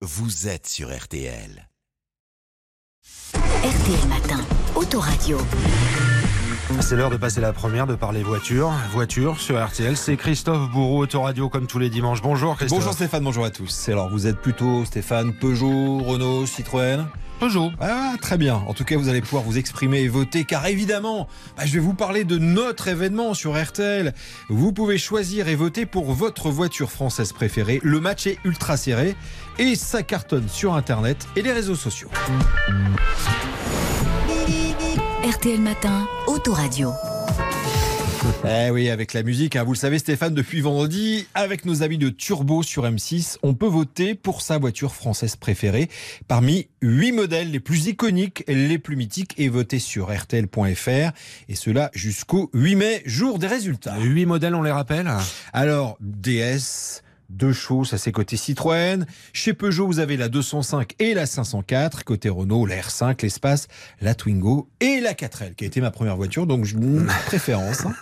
vous êtes sur RTL. RTL Matin, Autoradio. C'est l'heure de passer la première, de parler voiture. Voiture sur RTL, c'est Christophe Bourreau, Autoradio, comme tous les dimanches. Bonjour Christophe. Bonjour Stéphane, bonjour à tous. Alors vous êtes plutôt Stéphane Peugeot, Renault, Citroën Peugeot. Ah, très bien. En tout cas, vous allez pouvoir vous exprimer et voter car évidemment, bah, je vais vous parler de notre événement sur RTL. Vous pouvez choisir et voter pour votre voiture française préférée. Le match est ultra serré et ça cartonne sur Internet et les réseaux sociaux. RTL Matin, Autoradio. Eh oui, avec la musique, hein. vous le savez Stéphane, depuis vendredi, avec nos amis de Turbo sur M6, on peut voter pour sa voiture française préférée parmi 8 modèles les plus iconiques et les plus mythiques et voter sur RTL.fr et cela jusqu'au 8 mai, jour des résultats. 8 modèles, on les rappelle? Alors, DS, deux chevaux, ça c'est côté Citroën. Chez Peugeot, vous avez la 205 et la 504. Côté Renault, la R5, l'Espace, la Twingo et la 4L, qui a été ma première voiture, donc une préférence. hein.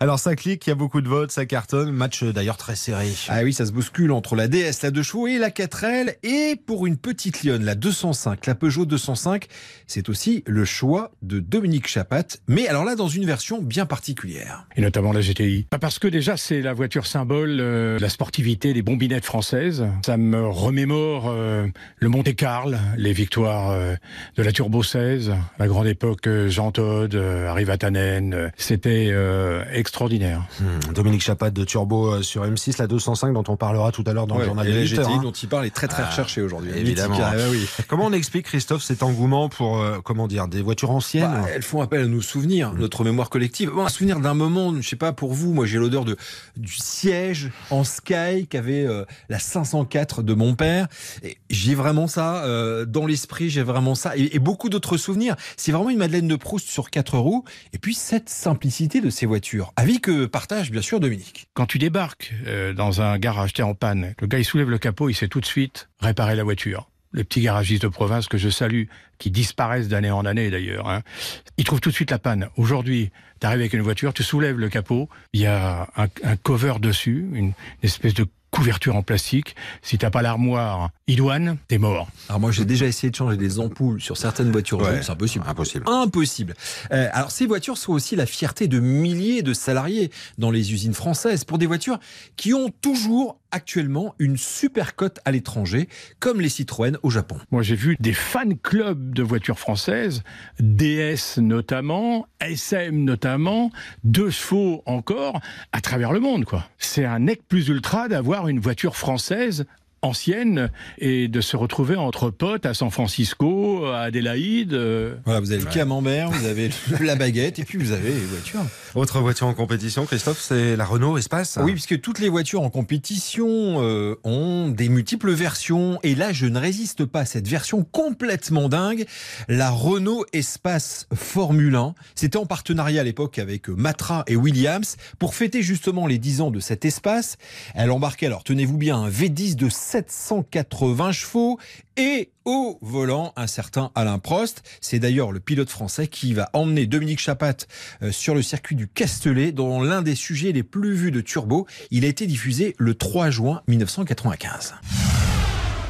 Alors ça clique, il y a beaucoup de votes, ça cartonne. Match euh, d'ailleurs très serré. Ah oui, ça se bouscule entre la DS, la 2 chevaux et la 4L. Et pour une petite lionne, la 205, la Peugeot 205, c'est aussi le choix de Dominique Chapat. Mais alors là, dans une version bien particulière. et notamment la GTI. Pas Parce que déjà c'est la voiture symbole euh, de la sportivité des bombinettes françaises. Ça me remémore euh, le Monte Carlo, les victoires euh, de la Turbo 16, la grande époque euh, Jean Todt, euh, Harry Vatanen. C'était euh, extraordinaire. Hmm, Dominique Chapat de Turbo euh, sur M6, la 205 dont on parlera tout à l'heure dans le journal et de la 8 GTI hein. dont il parle est très très Ah, recherché aujourd'hui. évidemment. Mythique, ah oui. Comment on explique, Christophe, cet engouement pour, euh, comment dire, des voitures anciennes Bah, elles font appel à nos souvenirs, notre mémoire collective. Bon, un souvenir d'un moment, je sais pas pour vous, moi j'ai l'odeur de du siège en Sky qu'avait euh, la 504 de mon père. J'ai vraiment ça euh, dans l'esprit, j'ai vraiment ça et, beaucoup d'autres souvenirs. C'est vraiment une Madeleine de Proust sur quatre roues. Et puis cette simplicité de ces voitures, avis que partage bien sûr Dominique. Quand tu débarques euh, dans un garage, t'es en panne, le gars il soulève le capot, il sait tout de suite réparer la voiture. Les petits garagistes de province que je salue, qui disparaissent d'année en année d'ailleurs, hein, ils trouvent tout de suite la panne. Aujourd'hui, tu arrives avec une voiture, tu soulèves le capot, il y a un, un cover dessus, une, une espèce de couverture en plastique. Si t'as pas l'armoire idoine, t'es mort. Alors moi j'ai déjà essayé de changer des ampoules sur certaines voitures Ouais. jaunes, c'est impossible. Impossible. Impossible. Euh, alors ces voitures sont aussi la fierté de milliers de salariés dans les usines françaises pour des voitures qui ont toujours actuellement une super cote à l'étranger, comme les Citroën au Japon. Moi, j'ai vu des fan clubs de voitures françaises, DS notamment, SM notamment, deux chevaux encore, à travers le monde, quoi. C'est un nec plus ultra d'avoir une voiture française ancienne et de se retrouver entre potes à San Francisco, à Adélaïde. euh, Voilà, vous avez le camembert, vous avez la baguette et puis vous avez les voitures. Autre voiture en compétition, Christophe, c'est la Renault Espace. Oui, puisque toutes les voitures en compétition euh, ont des multiples versions. Et là, je ne résiste pas à cette version complètement dingue. La Renault Espace Formule 1. C'était en partenariat à l'époque avec Matra et Williams. Pour fêter justement les 10 ans de cet espace, elle embarquait, alors tenez-vous bien, un V10 de 780 chevaux et au volant un certain Alain Prost. C'est d'ailleurs le pilote français qui va emmener Dominique Chapat euh, sur le circuit du Castellet dans l'un des sujets les plus vus de Turbo. Il a été diffusé le 3 juin 1995.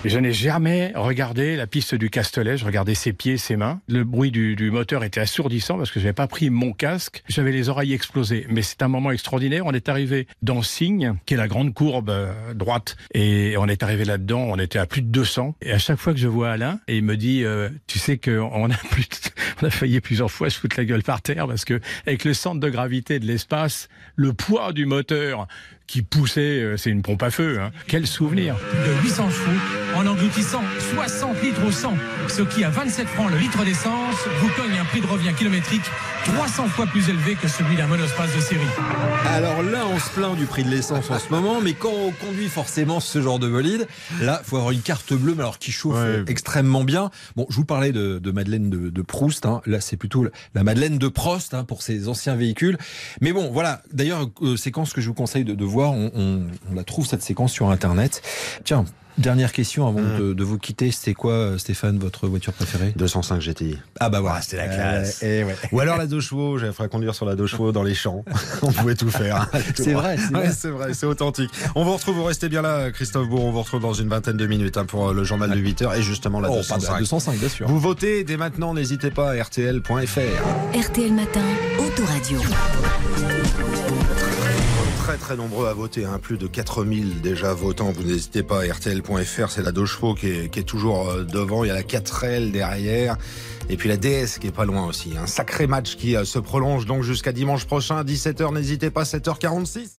Je n'ai jamais regardé la piste du Castellet, je regardais ses pieds, ses mains. Le bruit du, moteur était assourdissant parce que je n'avais pas pris mon casque. J'avais les oreilles explosées. Mais c'est un moment extraordinaire. On est arrivé dans Signe, qui est la grande courbe euh, droite. Et on est arrivé là-dedans, on était à plus de 200. Et à chaque fois que je vois Alain, et il me dit, euh, tu sais qu'on a plus, on a failli plusieurs fois se foutre la gueule par terre parce que avec le centre de gravité de l'espace, le poids du moteur qui poussait, euh, c'est une pompe à feu. Hein. Quel souvenir de 800 chevaux en engloutissant 60 litres au 100, ce qui à 27 francs le litre d'essence vous cogne un prix de revient kilométrique 300 fois plus élevé que celui d'un monospace de série. Alors là, on se plaint du prix de l'essence en ce moment, mais quand on conduit forcément ce genre de bolide, là, faut avoir une carte bleue, mais alors qui chauffe Ouais. extrêmement bien. Bon, je vous parlais de, de Madeleine de, de Proust. hein. Là, c'est plutôt la Madeleine de Prost hein, pour ces anciens véhicules. Mais bon, voilà. D'ailleurs, euh, séquence que je vous conseille de, de voir. Voir. On, on- on la trouve cette séquence sur Internet. Tiens, dernière question avant Mm. de, de vous quitter. C'était quoi, euh, Stéphane, votre voiture préférée? 205 GTI. Ah bah voilà, c'était la classe. Euh, eh ouais. Ou alors la deux chevaux, j'avais fait conduire sur la deux chevaux dans les champs. On pouvait tout faire. C'est vrai, c'est vrai. c'est vrai, c'est authentique. On vous retrouve, vous restez bien là, Christophe Bourg. On vous retrouve dans une vingtaine de minutes hein, pour euh, le journal de 8h et justement Oh, la 205. 205, bien sûr. Vous votez dès maintenant, n'hésitez pas à rtl.fr. RTL Matin, Autoradio. Très nombreux à voter, hein, plus de 4000 déjà votants. Vous n'hésitez pas rtl.fr, c'est la deux chevaux qui est, qui est toujours euh, devant, il y a la 4L derrière. Et puis la DS qui est pas loin aussi. Un sacré match qui euh, se prolonge donc jusqu'à dimanche prochain, 17h, n'hésitez pas, 7h46.